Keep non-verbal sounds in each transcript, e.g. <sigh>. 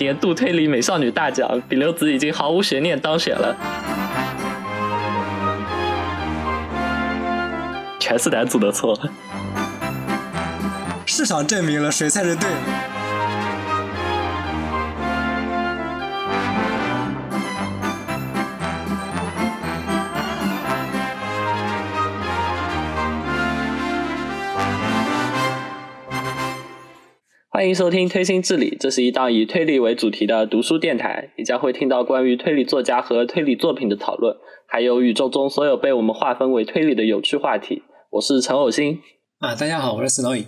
年度推理美少女大奖，比留子已经毫无悬念当选了。全是男主的错。市场证明了谁才是对的。欢迎收听推心置理，这是一档以推理为主题的读书电台。你将会听到关于推理作家和推理作品的讨论，还有宇宙中所有被我们划分为推理的有趣话题。我是陈偶星啊，大家好，我是死脑影。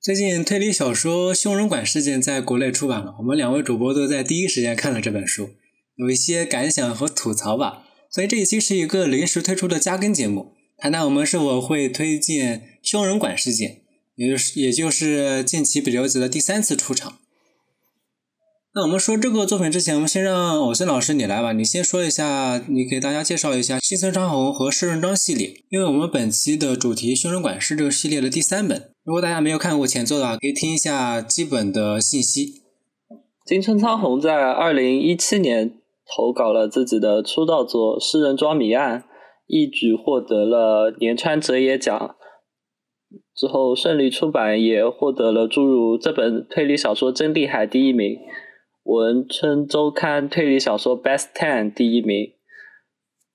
最近推理小说《凶人馆事件》在国内出版了，我们两位主播都在第一时间看了这本书，有一些感想和吐槽吧。所以这一期是一个临时推出的加更节目，谈谈我们是否会推荐《凶人馆事件》。也就是也就是近期比留子的第三次出场。那我们说这个作品之前，我们先让偶森老师你来吧，你先说一下，你给大家介绍一下新村昌宏和施润庄系列，因为我们本期的主题《凶人馆》是这个系列的第三本。如果大家没有看过前作的话，可以听一下基本的信息。金村昌宏在二零一七年投稿了自己的出道作《诗人庄谜案》，一举获得了年川哲也奖。之后顺利出版，也获得了诸如这本推理小说真厉害第一名，文春周刊推理小说 Best Ten 第一名，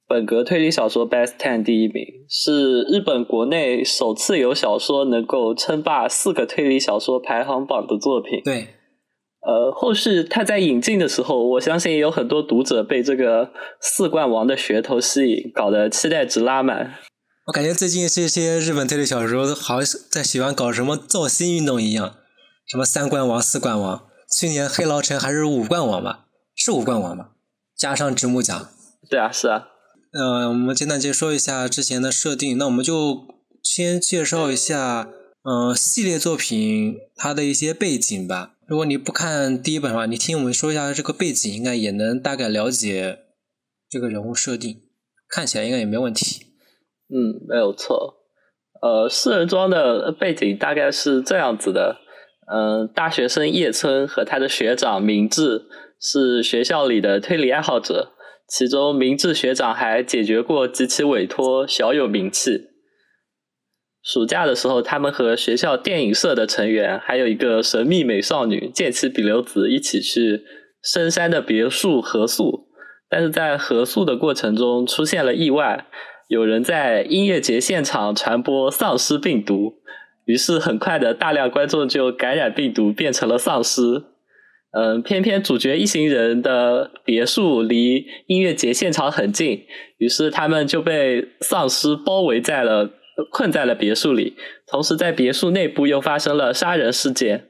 本格推理小说 Best Ten 第一名，是日本国内首次有小说能够称霸四个推理小说排行榜的作品。对，呃，后续他在引进的时候，我相信也有很多读者被这个四冠王的噱头吸引，搞得期待值拉满。我感觉最近这些日本推理小说好像在喜欢搞什么造星运动一样，什么三冠王、四冠王，去年黑牢城还是五冠王吧？是五冠王吧？加上直木奖。对啊，是啊。嗯，我们简单介说一下之前的设定，那我们就先介绍一下，嗯，系列作品它的一些背景吧。如果你不看第一本的话，你听我们说一下这个背景，应该也能大概了解这个人物设定，看起来应该也没问题。嗯，没有错。呃，四人装的背景大概是这样子的：嗯，大学生叶村和他的学长明智是学校里的推理爱好者，其中明智学长还解决过几起委托，小有名气。暑假的时候，他们和学校电影社的成员，还有一个神秘美少女剑崎比留子一起去深山的别墅合宿，但是在合宿的过程中出现了意外。有人在音乐节现场传播丧尸病毒，于是很快的大量观众就感染病毒变成了丧尸。嗯，偏偏主角一行人的别墅离音乐节现场很近，于是他们就被丧尸包围在了困在了别墅里。同时，在别墅内部又发生了杀人事件。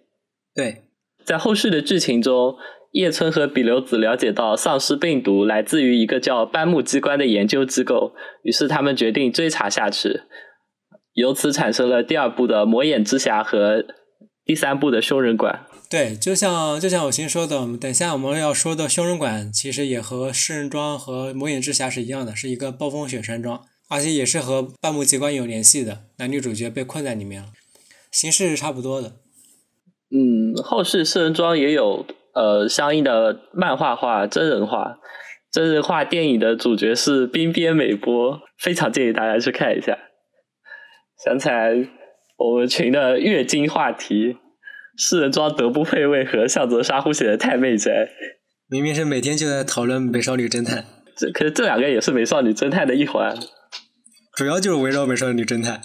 对，在后续的剧情中。叶村和比留子了解到丧尸病毒来自于一个叫班木机关的研究机构，于是他们决定追查下去，由此产生了第二部的《魔眼之匣》和第三部的《凶人馆》。对，就像就像我先说的，等下我们要说的《凶人馆》其实也和《诗人庄》和《魔眼之匣》是一样的，是一个暴风雪山庄，而且也是和半木机关有联系的，男女主角被困在里面了，形式是差不多的。嗯，后续《诗人庄》也有。呃，相应的漫画化、真人化、真人化电影的主角是滨边美波，非常建议大家去看一下。想起来我们群的月经话题，四人装德不配位和向泽沙呼写的太妹宅，明明是每天就在讨论美少女侦探，这可是这两个也是美少女侦探的一环，主要就是围绕美少女侦探。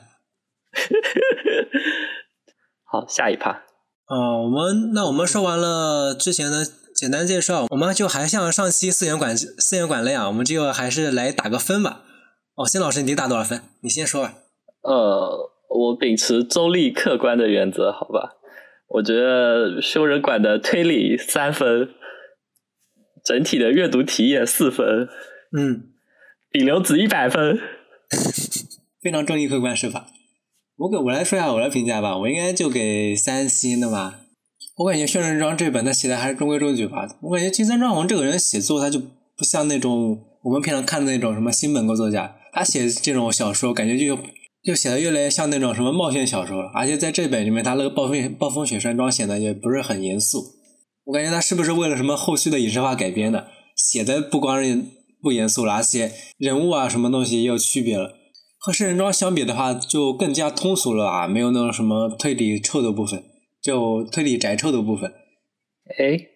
<laughs> 好，下一趴。哦，我们那我们说完了之前的简单介绍，我们就还像上期四元馆四元馆类啊，我们就还是来打个分吧。哦，辛老师，你打多少分？你先说吧。呃，我秉持中立客观的原则，好吧。我觉得修人馆的推理三分，整体的阅读体验四分。嗯，比留子一百分，<laughs> 非常中立客观是吧？我给我来说一下我的评价吧，我应该就给三星的吧。我感觉《轩辕庄》这本他写的还是中规中矩吧。我感觉金三庄宏这个人写作他就不像那种我们平常看的那种什么新本格作家，他写这种小说感觉就就写的越来越像那种什么冒险小说了。而且在这本里面，他那个暴风暴风雪山庄写的也不是很严肃。我感觉他是不是为了什么后续的影视化改编的？写的不光是不严肃了，而且人物啊什么东西也有区别了。和《圣人庄》相比的话，就更加通俗了啊，没有那种什么推理臭的部分，就推理宅臭的部分。哎，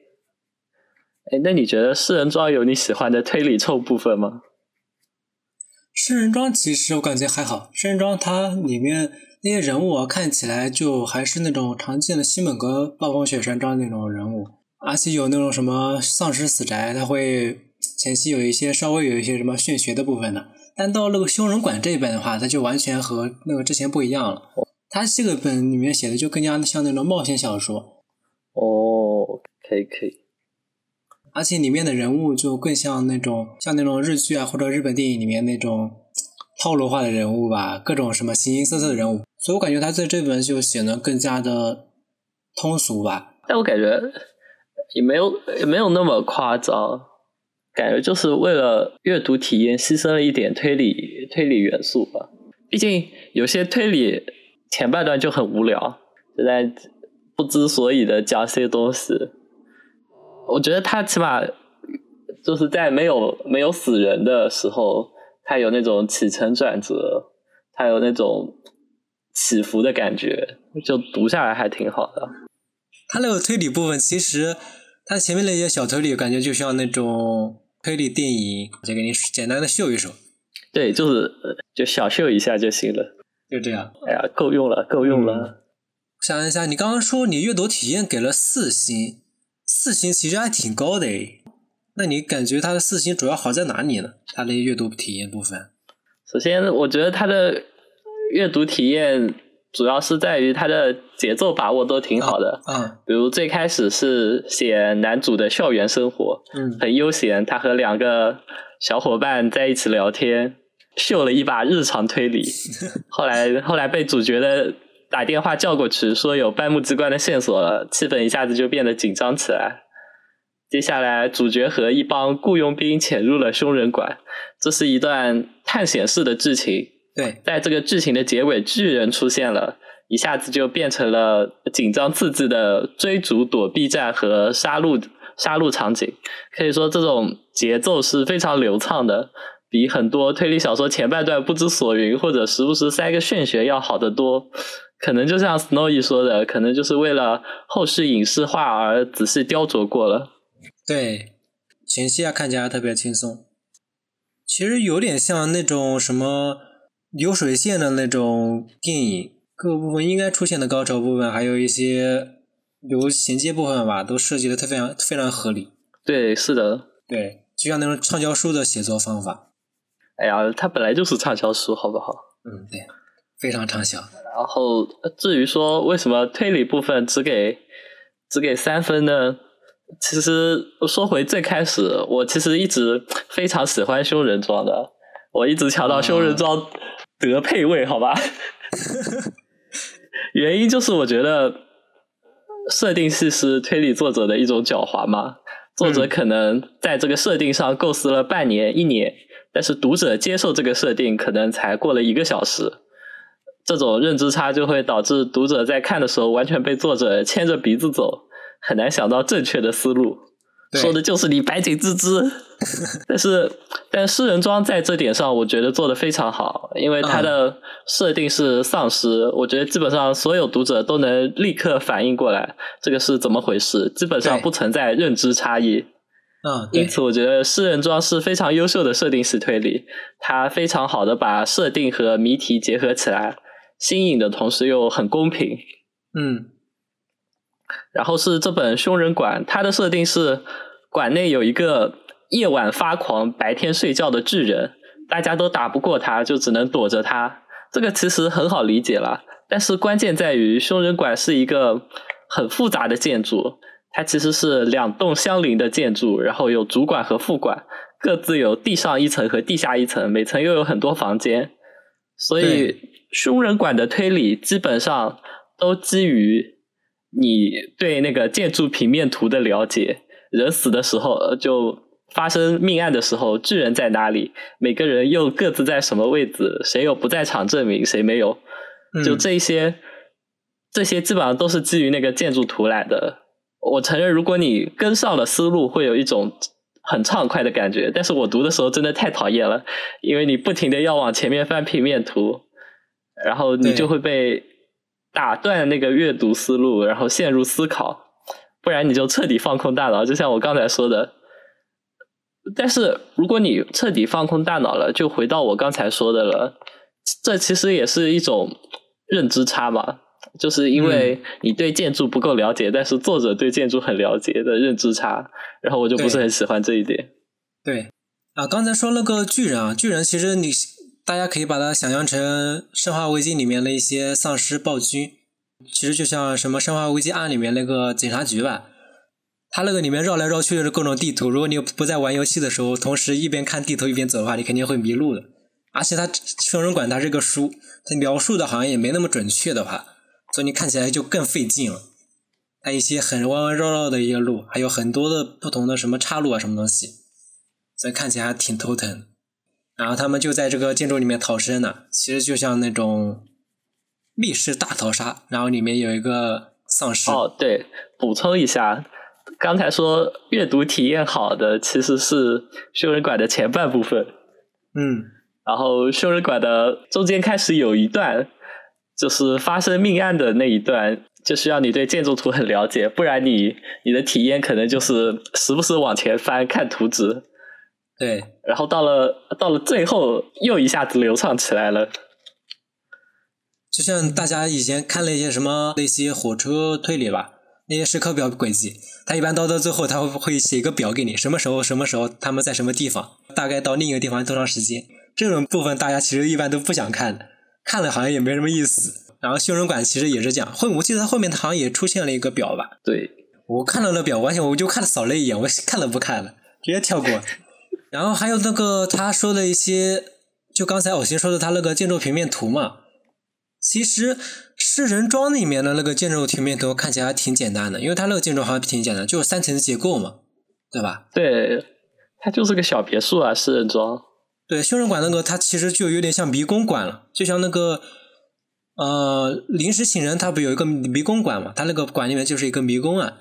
哎，那你觉得《四人庄》有你喜欢的推理臭部分吗？《圣人庄》其实我感觉还好，《圣人庄》它里面那些人物啊，看起来就还是那种常见的西本格暴风雪山庄那种人物，而且有那种什么丧尸死宅，它会前期有一些稍微有一些什么玄学的部分的。但到那个修人馆这一本的话，它就完全和那个之前不一样了。它这个本里面写的就更加像那种冒险小说。哦，可以可以。而且里面的人物就更像那种像那种日剧啊或者日本电影里面那种套路化的人物吧，各种什么形形色色的人物，所以我感觉他在这本就显得更加的通俗吧。但我感觉也没有也没有那么夸张，感觉就是为了阅读体验牺牲了一点推理推理元素吧。毕竟有些推理前半段就很无聊，就在不知所以的讲些东西。我觉得他起码就是在没有没有死人的时候，他有那种起承转折，他有那种起伏的感觉，就读下来还挺好的。他那个推理部分，其实他前面那些小推理，感觉就像那种推理电影，我就给你简单的秀一手。对，就是就小秀一下就行了，就这样。哎呀，够用了，够用了。想一下，你刚刚说你阅读体验给了四星。四星其实还挺高的诶，那你感觉它的四星主要好在哪里呢？它的阅读体验部分。首先，我觉得它的阅读体验主要是在于它的节奏把握都挺好的。嗯。比如最开始是写男主的校园生活，嗯，很悠闲，他和两个小伙伴在一起聊天，秀了一把日常推理。<laughs> 后来，后来被主角的。打电话叫过去，说有半木机关的线索了，气氛一下子就变得紧张起来。接下来，主角和一帮雇佣兵潜入了凶人馆，这是一段探险式的剧情。对，在这个剧情的结尾，巨人出现了，一下子就变成了紧张刺激的追逐、躲避战和杀戮杀戮场景。可以说，这种节奏是非常流畅的，比很多推理小说前半段不知所云或者时不时塞个玄学要好得多。可能就像 Snowy 说的，可能就是为了后世影视化而仔细雕琢过了。对，前期啊看起来特别轻松，其实有点像那种什么流水线的那种电影，各个部分应该出现的高潮部分，还有一些有衔接部分吧，都设计的特非常非常合理。对，是的，对，就像那种畅销书的写作方法。哎呀，它本来就是畅销书，好不好？嗯，对，非常畅销。然后，至于说为什么推理部分只给只给三分呢？其实说回最开始，我其实一直非常喜欢凶人装的，我一直强调凶人庄得配位，好吧？<laughs> 原因就是我觉得设定系是推理作者的一种狡猾嘛，作者可能在这个设定上构思了半年、一年，但是读者接受这个设定可能才过了一个小时。这种认知差就会导致读者在看的时候完全被作者牵着鼻子走，很难想到正确的思路。说的就是你白井之之。<laughs> 但是，但诗人庄在这点上，我觉得做的非常好，因为它的设定是丧尸，我觉得基本上所有读者都能立刻反应过来这个是怎么回事，基本上不存在认知差异。嗯，因此我觉得诗人庄是非常优秀的设定式推理，它非常好的把设定和谜题结合起来。新颖的同时又很公平，嗯，然后是这本凶人馆，它的设定是馆内有一个夜晚发狂、白天睡觉的巨人，大家都打不过他，就只能躲着他。这个其实很好理解了，但是关键在于凶人馆是一个很复杂的建筑，它其实是两栋相邻的建筑，然后有主馆和副馆，各自有地上一层和地下一层，每层又有很多房间，所以。凶人馆的推理基本上都基于你对那个建筑平面图的了解。人死的时候，就发生命案的时候，巨人在哪里？每个人又各自在什么位置？谁有不在场证明？谁没有？就这些，这些基本上都是基于那个建筑图来的。我承认，如果你跟上了思路，会有一种很畅快的感觉。但是我读的时候真的太讨厌了，因为你不停的要往前面翻平面图，然后你就会被打断那个阅读思路，然后陷入思考，不然你就彻底放空大脑。就像我刚才说的，但是如果你彻底放空大脑了，就回到我刚才说的了，这其实也是一种认知差嘛。就是因为你对建筑不够了解，但是作者对建筑很了解的认知差，然后我就不是很喜欢这一点。对，啊，刚才说那个巨人啊，巨人其实你大家可以把它想象成《生化危机》里面的一些丧尸暴君，其实就像什么《生化危机二》里面那个警察局吧，它那个里面绕来绕去的各种地图，如果你不在玩游戏的时候，同时一边看地图一边走的话，你肯定会迷路的。而且它《凶人馆》它是个书，它描述的好像也没那么准确的话。所以你看起来就更费劲了，它一些很弯弯绕绕的一个路，还有很多的不同的什么岔路啊，什么东西，所以看起来还挺头疼。然后他们就在这个建筑里面逃生了，其实就像那种密室大逃杀，然后里面有一个丧尸。哦，对，补充一下，刚才说阅读体验好的其实是修人馆的前半部分，嗯，然后修人馆的中间开始有一段。就是发生命案的那一段，就需要你对建筑图很了解，不然你你的体验可能就是时不时往前翻看图纸。对，然后到了到了最后，又一下子流畅起来了。就像大家以前看了一些什么那些火车推理吧，那些时刻表轨迹，他一般到到最后他会会写一个表给你，什么时候什么时候他们在什么地方，大概到另一个地方多长时间。这种部分大家其实一般都不想看的。看了好像也没什么意思，然后修人馆其实也是这样，后我记得后面他好像也出现了一个表吧？对，我看了那表，完全我就看扫了一眼，我看都不看了，直接跳过。然后还有那个他说的一些，就刚才偶星说的他那个建筑平面图嘛，其实是人庄里面的那个建筑平面图看起来还挺简单的，因为他那个建筑好像挺简单，就是三层结构嘛，对吧？对，它就是个小别墅啊，是人庄。对，修人馆那个，它其实就有点像迷宫馆了，就像那个，呃，临时请人，他不有一个迷宫馆嘛？他那个馆里面就是一个迷宫啊。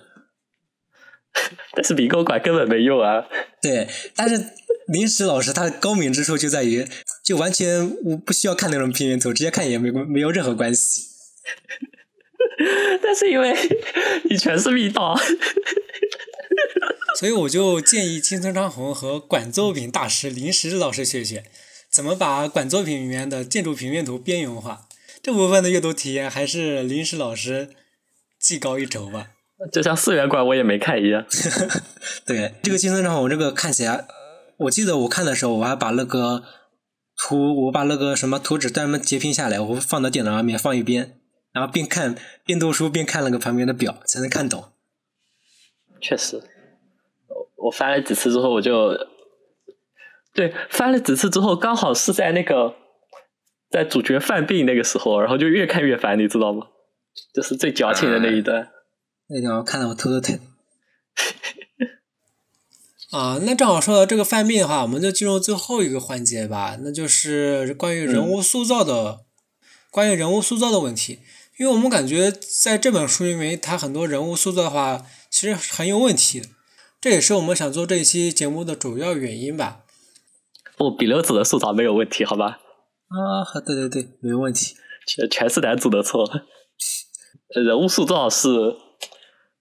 <laughs> 但是迷宫馆根本没用啊。对，但是临时老师他的高明之处就在于，就完全我不需要看那种平面图，直接看也没没有任何关系。<laughs> 但是因为你全是密道。<laughs> 所以我就建议青村昌宏和管作品大师临时老师学学，怎么把管作品里面的建筑平面图边缘化。这部分的阅读体验还是临时老师技高一筹吧。就像四元馆我也没看一样。<laughs> 对，这个青村昌宏这个看起来，我记得我看的时候，我还把那个图，我把那个什么图纸专门截屏下来，我放到电脑上面放一边，然后边看边读书边看那个旁边的表，才能看懂。确实。我翻了几次之后，我就对翻了几次之后，刚好是在那个在主角犯病那个时候，然后就越看越烦，你知道吗？就是最矫情的那一段。那段我看得我头都疼。<laughs> 啊，那正好说到这个犯病的话，我们就进入最后一个环节吧，那就是关于人物塑造的，关于人物塑造的问题。因为我们感觉在这本书里面，它很多人物塑造的话，其实很有问题的。这也是我们想做这一期节目的主要原因吧。不，比流子的塑造没有问题，好吧？啊，好，对对对，没问题，全全是男主的错。<laughs> 人物塑造是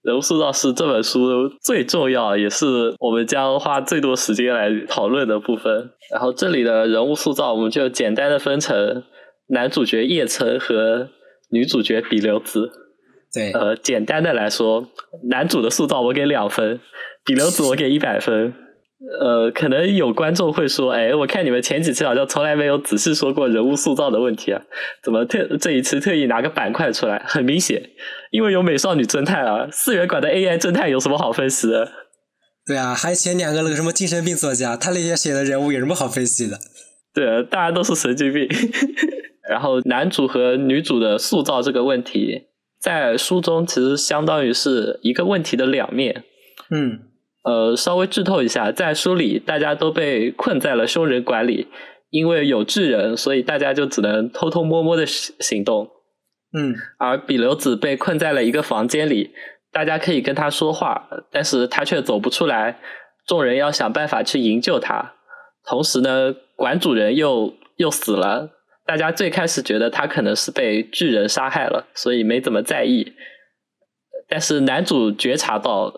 人物塑造是这本书最重要，也是我们将花最多时间来讨论的部分。然后这里的人物塑造，我们就简单的分成男主角叶琛和女主角比留子。对，呃，简单的来说，男主的塑造我给两分。比留子我给一百分，呃，可能有观众会说，哎，我看你们前几期好像从来没有仔细说过人物塑造的问题啊，怎么特这一次特意拿个板块出来？很明显，因为有美少女侦探啊，四元馆的 AI 侦探有什么好分析的？对啊，还前两个那个什么精神病作家，他那些写的人物有什么好分析的？对，大家都是神经病。<laughs> 然后男主和女主的塑造这个问题，在书中其实相当于是一个问题的两面。嗯。呃，稍微剧透一下，在书里大家都被困在了凶人馆里，因为有智人，所以大家就只能偷偷摸摸的行动。嗯，而比留子被困在了一个房间里，大家可以跟他说话，但是他却走不出来，众人要想办法去营救他。同时呢，馆主人又又死了，大家最开始觉得他可能是被巨人杀害了，所以没怎么在意。但是男主觉察到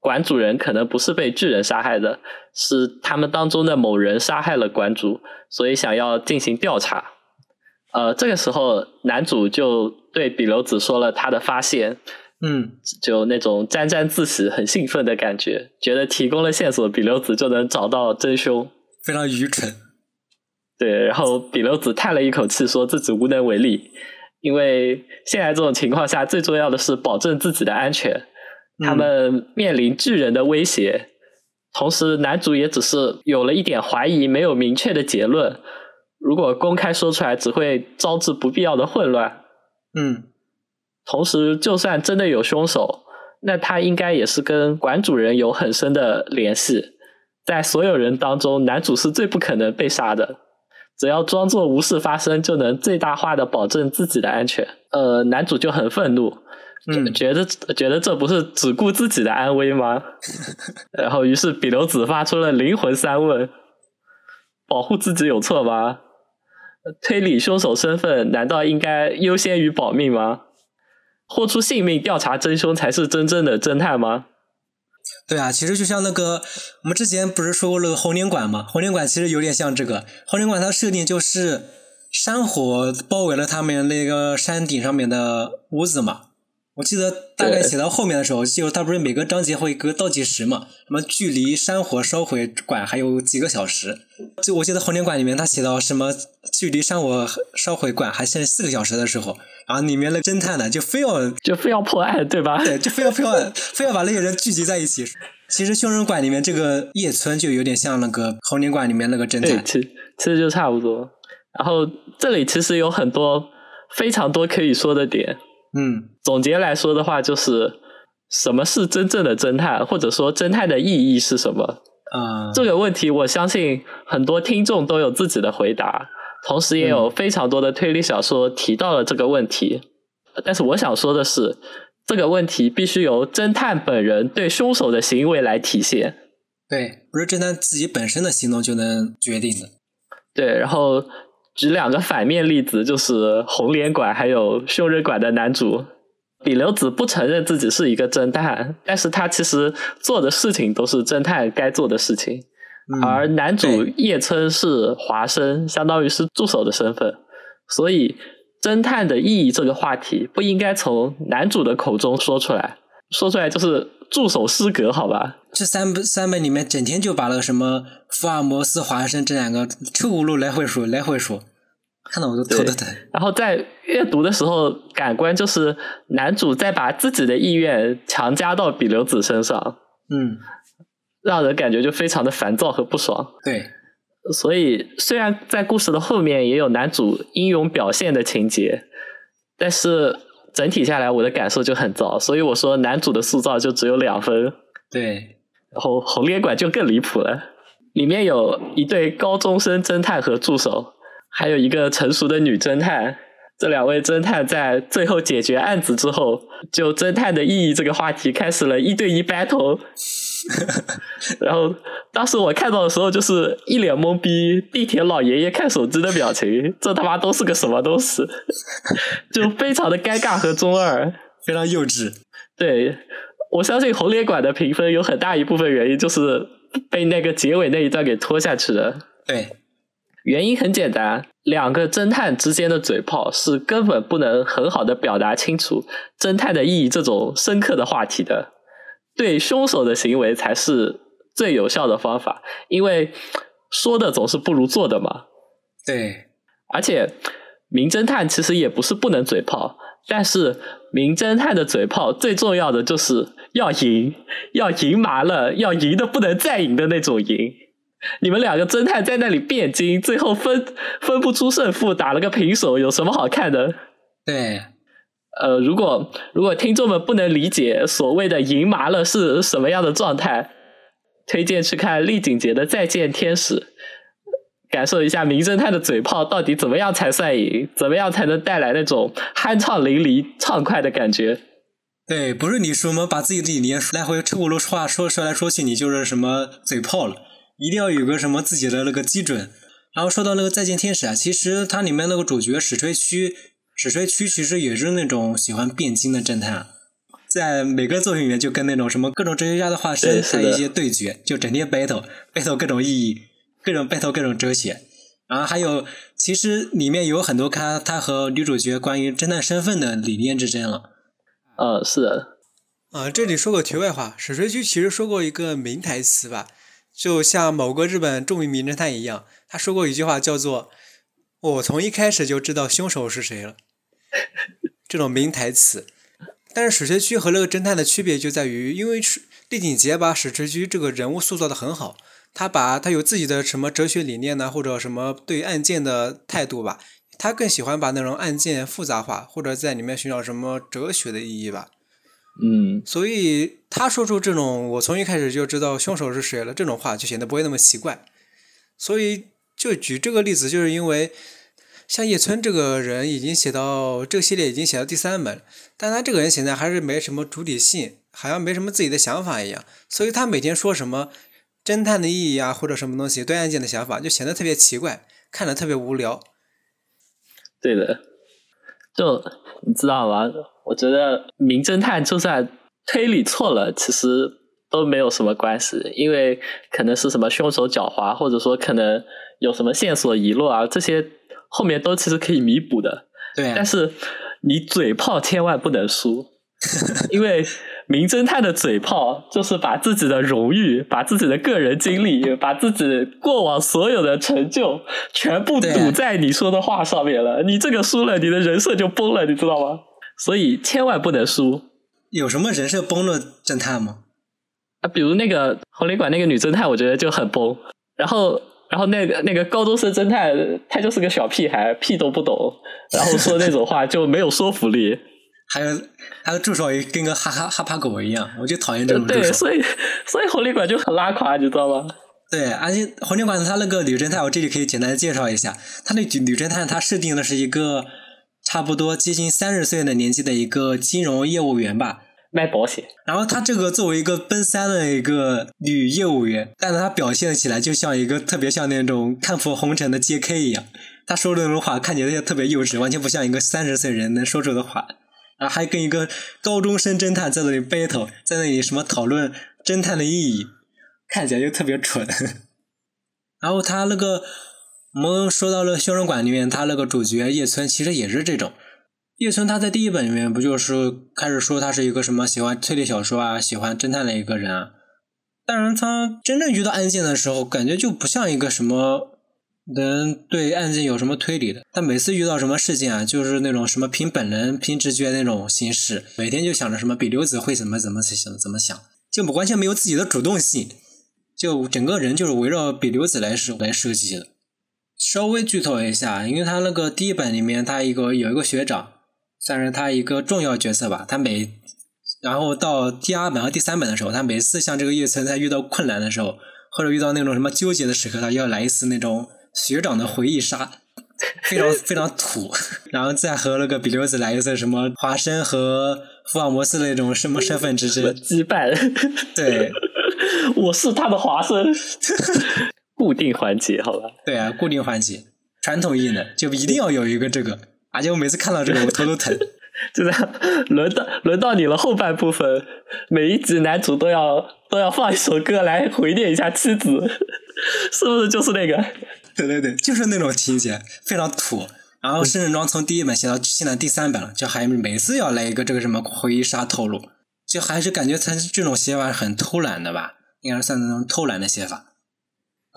馆主人可能不是被巨人杀害的，是他们当中的某人杀害了馆主，所以想要进行调查。呃，这个时候男主就对比留子说了他的发现，嗯，就那种沾沾自喜、很兴奋的感觉，觉得提供了线索，比留子就能找到真凶。非常愚蠢。对，然后比留子叹了一口气，说自己无能为力。因为现在这种情况下，最重要的是保证自己的安全。他们面临巨人的威胁，同时男主也只是有了一点怀疑，没有明确的结论。如果公开说出来，只会招致不必要的混乱。嗯，同时，就算真的有凶手，那他应该也是跟馆主人有很深的联系。在所有人当中，男主是最不可能被杀的。只要装作无事发生，就能最大化的保证自己的安全。呃，男主就很愤怒，嗯，觉得觉得这不是只顾自己的安危吗？<laughs> 然后，于是比留子发出了灵魂三问：保护自己有错吗？推理凶手身份难道应该优先于保命吗？豁出性命调查真凶才是真正的侦探吗？对啊，其实就像那个，我们之前不是说过那个红莲馆吗？红莲馆其实有点像这个。红莲馆它设定就是山火包围了他们那个山顶上面的屋子嘛。我记得大概写到后面的时候，就它不是每个章节会搁倒计时嘛？什么距离山火烧毁馆还有几个小时？就我记得红莲馆里面他写到什么距离山火烧毁馆还剩四个小时的时候，然后里面的侦探呢就非要就非要破案，对吧？对，就非要 <laughs> 非要非要把那些人聚集在一起。其实凶人馆里面这个叶村就有点像那个红莲馆里面那个侦探，其其实就差不多。然后这里其实有很多非常多可以说的点。嗯，总结来说的话，就是什么是真正的侦探，或者说侦探的意义是什么？嗯，这个问题，我相信很多听众都有自己的回答，同时也有非常多的推理小说提到了这个问题。但是我想说的是，这个问题必须由侦探本人对凶手的行为来体现。对，不是侦探自己本身的行动就能决定的。对，然后。举两个反面例子，就是红莲馆还有凶人馆的男主比留子不承认自己是一个侦探，但是他其实做的事情都是侦探该做的事情。而男主叶村是华生，相当于是助手的身份，所以侦探的意义这个话题不应该从男主的口中说出来，说出来就是助手失格，好吧？这三本三本里面，整天就把那个什么福尔摩斯、华生这两个臭葫芦来回数，来回说。看到我就头都疼。然后在阅读的时候，感官就是男主在把自己的意愿强加到比留子身上，嗯，让人感觉就非常的烦躁和不爽。对，所以虽然在故事的后面也有男主英勇表现的情节，但是整体下来我的感受就很糟。所以我说男主的塑造就只有两分。对，然后红莲馆就更离谱了，里面有一对高中生侦探和助手。还有一个成熟的女侦探，这两位侦探在最后解决案子之后，就侦探的意义这个话题开始了一对一 battle。<laughs> 然后当时我看到的时候，就是一脸懵逼，地铁老爷爷看手机的表情，这他妈都是个什么东西？<laughs> 就非常的尴尬和中二，非常幼稚。对，我相信红脸馆的评分有很大一部分原因就是被那个结尾那一段给拖下去的。对。原因很简单，两个侦探之间的嘴炮是根本不能很好的表达清楚侦探的意义这种深刻的话题的。对凶手的行为才是最有效的方法，因为说的总是不如做的嘛。对，而且名侦探其实也不是不能嘴炮，但是名侦探的嘴炮最重要的就是要赢，要赢麻了，要赢的不能再赢的那种赢。你们两个侦探在那里辩经，最后分分不出胜负，打了个平手，有什么好看的？对，呃，如果如果听众们不能理解所谓的赢麻了是什么样的状态，推荐去看厉景杰的《再见天使》，感受一下名侦探的嘴炮到底怎么样才算赢，怎么样才能带来那种酣畅淋漓、畅快的感觉。对，不是你说吗？把自己的理念来回车轱辘话说说来说去，你就是什么嘴炮了。一定要有个什么自己的那个基准。然后说到那个再见天使啊，其实它里面那个主角史吹区，史吹区其实也是那种喜欢辩经的侦探，在每个作品里面就跟那种什么各种哲学家的化身在一些对决，就整天 battle battle 各种意义，各种 battle 各种哲学。然后还有，其实里面有很多他他和女主角关于侦探身份的理念之争了。呃，是的。啊，这里说个题外话，史吹区其实说过一个名台词吧，就像某个日本著名名侦探一样，他说过一句话叫做“我从一开始就知道凶手是谁了 <laughs> ”，这种名台词。但是史学区和那个侦探的区别就在于，因为是丽景杰把史学区这个人物塑造的很好。他把他有自己的什么哲学理念呢，或者什么对案件的态度吧？他更喜欢把那种案件复杂化，或者在里面寻找什么哲学的意义吧。嗯，所以他说出这种“我从一开始就知道凶手是谁了”这种话，就显得不会那么奇怪。所以就举这个例子，就是因为像叶村这个人已经写到这个系列已经写到第三本，但他这个人现在还是没什么主体性，好像没什么自己的想法一样。所以他每天说什么。侦探的意义啊，或者什么东西对案件的想法，就显得特别奇怪，看着特别无聊。对的，就你知道吗？我觉得名侦探就算推理错了，其实都没有什么关系，因为可能是什么凶手狡猾，或者说可能有什么线索遗落啊，这些后面都其实可以弥补的。<laughs> 对，但是你嘴炮千万不能输，<laughs> 因为。名侦探的嘴炮就是把自己的荣誉、把自己的个人经历、把自己过往所有的成就全部赌在你说的话上面了。你这个输了，你的人设就崩了，你知道吗？所以千万不能输。有什么人设崩了侦探吗？啊，比如那个红旅馆那个女侦探，我觉得就很崩。然后，然后那个那个高中生侦探，他就是个小屁孩，屁都不懂，然后说那种话 <laughs> 就没有说服力。还有，还有助手也跟个哈哈哈巴狗一样，我就讨厌这种。对，所以所以红旅馆就很拉垮，你知道吗？对，而且红旅馆他那个女侦探，我这里可以简单介绍一下，他那女女侦探，她设定的是一个差不多接近三十岁的年纪的一个金融业务员吧，卖保险。然后她这个作为一个奔三的一个女业务员，但是她表现起来就像一个特别像那种看破红尘的 J.K. 一样，她说的那种话看起来就特别幼稚，完全不像一个三十岁人能说出的话。然后，还跟一个高中生侦探在那里 battle，在那里什么讨论侦探的意义，看起来就特别蠢。<laughs> 然后他那个，我们说到了《凶人馆》里面，他那个主角叶村其实也是这种。叶村他在第一本里面不就是开始说他是一个什么喜欢推理小说啊，喜欢侦探的一个人啊？但是他真正遇到案件的时候，感觉就不像一个什么。能对案件有什么推理的？他每次遇到什么事情啊，就是那种什么凭本能、凭直觉那种形式，每天就想着什么比刘子会怎么怎么想怎么想，就完全没有自己的主动性，就整个人就是围绕比刘子来设来设计的。稍微剧透一下，因为他那个第一本里面，他一个有一个学长，算是他一个重要角色吧。他每然后到第二本和第三本的时候，他每次像这个叶村，在遇到困难的时候，或者遇到那种什么纠结的时刻，他要来一次那种。学长的回忆杀，非常非常土，然后再和那个比留子来一次什么华生和福尔摩斯那种什么身份之争羁绊，对，<laughs> 我是他的华生，<laughs> 固定环节，好吧？对啊，固定环节，传统艺能就一定要有一个这个，而且我每次看到这个 <laughs> 我头都疼，就这样，轮到轮到你了，后半部分每一集男主都要都要放一首歌来回念一下妻子，<laughs> 是不是就是那个？对对对，就是那种情节，非常土。然后《深圳庄》从第一本写到现在第三本了，就还每次要来一个这个什么回忆杀套路，就还是感觉他这种写法很偷懒的吧？应该算那种偷懒的写法。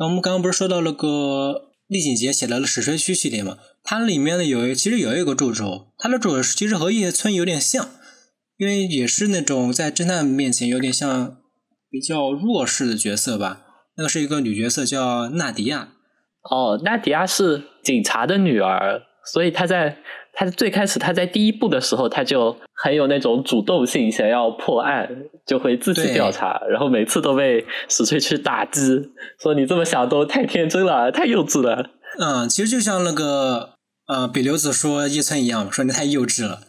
我们刚刚不是说到那个丽景杰写的《史诗区》系列嘛？它里面呢有其实有一个助手，他的助手其实和叶村有点像，因为也是那种在侦探面前有点像比较弱势的角色吧。那个是一个女角色，叫纳迪亚。哦，娜迪亚是警察的女儿，所以她在她最开始他在第一部的时候，他就很有那种主动性，想要破案，就会自己调查，然后每次都被史翠去打击，说你这么想都太天真了，太幼稚了。嗯，其实就像那个呃，比留子说叶村一样，说你太幼稚了。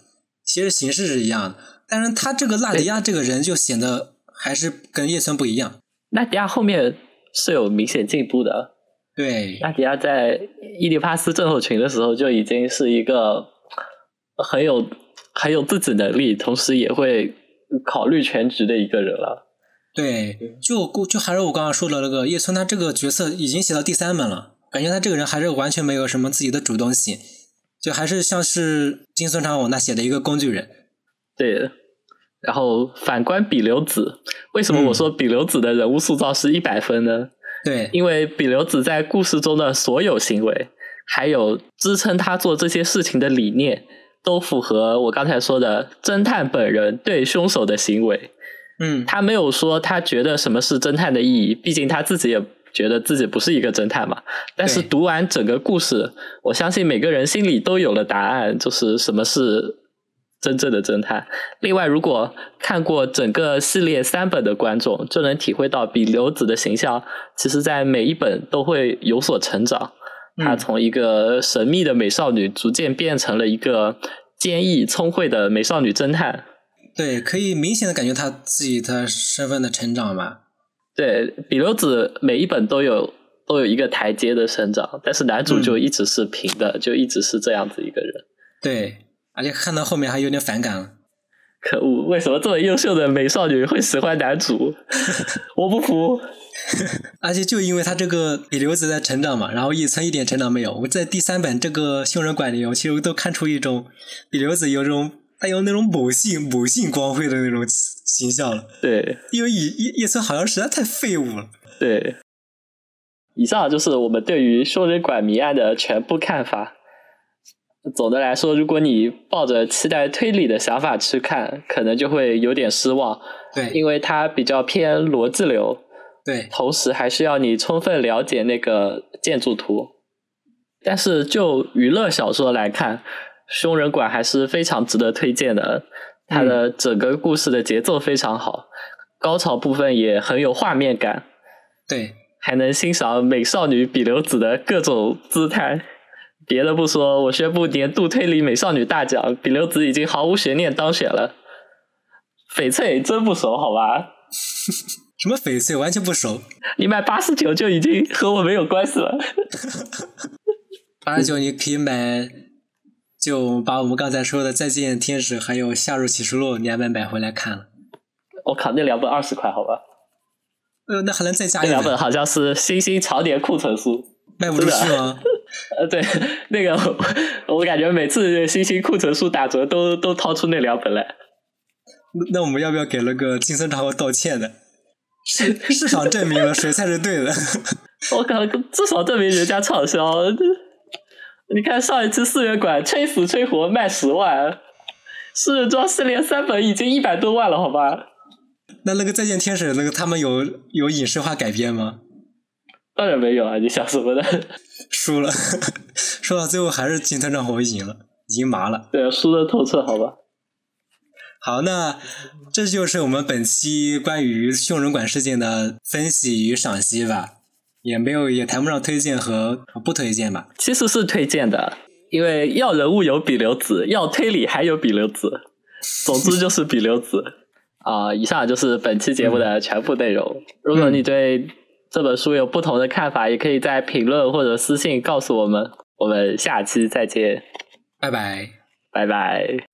其实形式是一样的，但是他这个纳迪亚这个人就显得还是跟叶村不一样。纳迪亚后面是有明显进步的。对，纳迪亚在伊迪帕斯症候群的时候就已经是一个很有很有自己能力，同时也会考虑全局的一个人了。对，就就还是我刚刚说的那个叶村，他这个角色已经写到第三本了，感觉他这个人还是完全没有什么自己的主动性，就还是像是金村长我那写的一个工具人。对，然后反观比留子，为什么我说比留子的人物塑造是一百分呢？对，因为比留子在故事中的所有行为，还有支撑他做这些事情的理念，都符合我刚才说的侦探本人对凶手的行为。嗯，他没有说他觉得什么是侦探的意义，毕竟他自己也觉得自己不是一个侦探嘛。但是读完整个故事，我相信每个人心里都有了答案，就是什么是真正的侦探。另外，如果看过整个系列三本的观众，就能体会到比留子的形象，其实在每一本都会有所成长。她从一个神秘的美少女，逐渐变成了一个坚毅聪慧的美少女侦探。对，可以明显的感觉她自己的身份的成长吧。对比留子每一本都有都有一个台阶的生长，但是男主就一直是平的，就一直是这样子一个人。对，而且看到后面还有点反感了。可恶，为什么这么优秀的美少女会喜欢男主？<laughs> 我不服。<laughs> 而且就因为他这个比留子在成长嘛，然后叶村一点成长没有。我在第三本这个凶人馆里，我其实都看出一种比留子有种。他有那种母性母性光辉的那种形象了。对，因为叶叶叶村好像实在太废物了。对，以上就是我们对于凶人馆谜案的全部看法。总的来说，如果你抱着期待推理的想法去看，可能就会有点失望。对，因为它比较偏逻辑流。对，同时还需要你充分了解那个建筑图。但是就娱乐小说来看。凶人馆还是非常值得推荐的，它的整个故事的节奏非常好，高潮部分也很有画面感，对，还能欣赏美少女比留子的各种姿态。别的不说，我宣布年度推理美少女大奖，比留子已经毫无悬念当选了。翡翠真不熟，好吧？<laughs> 什么翡翠？完全不熟。你买八十九就已经和我没有关系了。八十九你可以买。就把我们刚才说的《再见天使》还有《夏日启示录》两本买回来看了。我靠，那两本二十块，好吧？呃，那还能再加一两本，好像是星星常年库存书，卖不出去吗？呃，对，那个我感觉每次星星库存书打折，都都掏出那两本来。那我们要不要给那个金森长道歉呢？市 <laughs> 市场证明了谁才是对的。我靠，至少证明人家畅销。你看上一次四月馆吹死吹活卖十万，四人装系列三本已经一百多万了，好吧？那那个再见天使那个他们有有影视化改编吗？当然没有啊！你想什么呢？输了，<laughs> 说到最后还是金团长我赢了，已经麻了。对啊，输的透彻，好吧？好，那这就是我们本期关于凶人馆事件的分析与赏析吧。也没有，也谈不上推荐和不推荐吧。其实是推荐的，因为要人物有比留子，要推理还有比留子，总之就是比留子啊。以上就是本期节目的全部内容。如果你对这本书有不同的看法，也可以在评论或者私信告诉我们。我们下期再见，拜拜，拜拜。